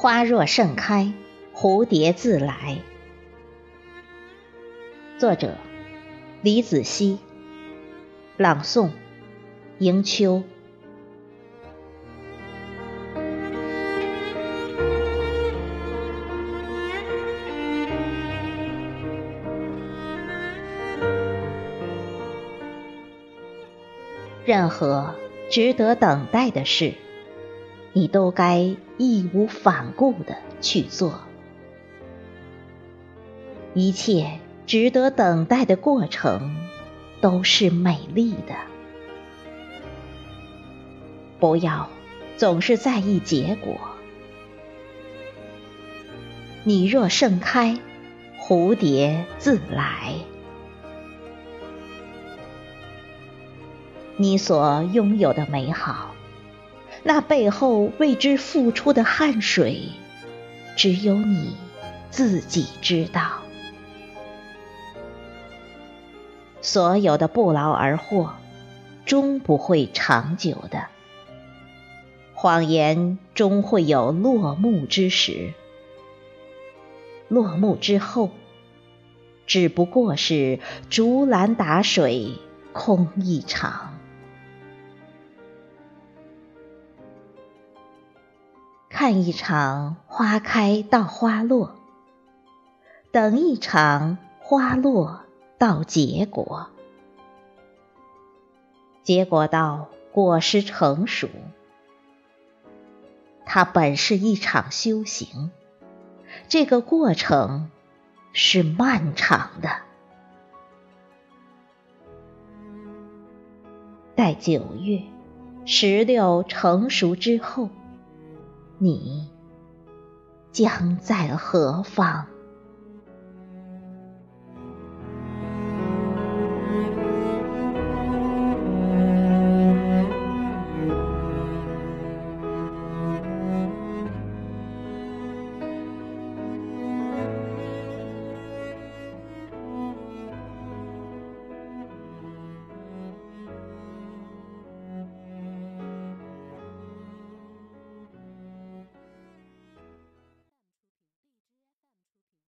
花若盛开，蝴蝶自来。作者：李子熙，朗诵：迎秋。任何值得等待的事，你都该义无反顾的去做。一切值得等待的过程都是美丽的。不要总是在意结果。你若盛开，蝴蝶自来。你所拥有的美好，那背后为之付出的汗水，只有你自己知道。所有的不劳而获，终不会长久的。谎言终会有落幕之时，落幕之后，只不过是竹篮打水空一场。看一场花开到花落，等一场花落到结果，结果到果实成熟。它本是一场修行，这个过程是漫长的。待九月石榴成熟之后。你将在何方？